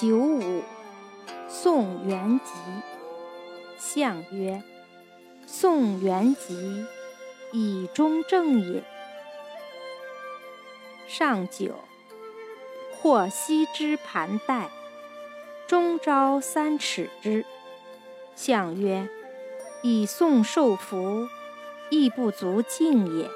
九五，宋元吉。相曰：宋元吉，以中正也。上九，或西之盘带，中朝三尺之。相曰：以宋受福，亦不足敬也。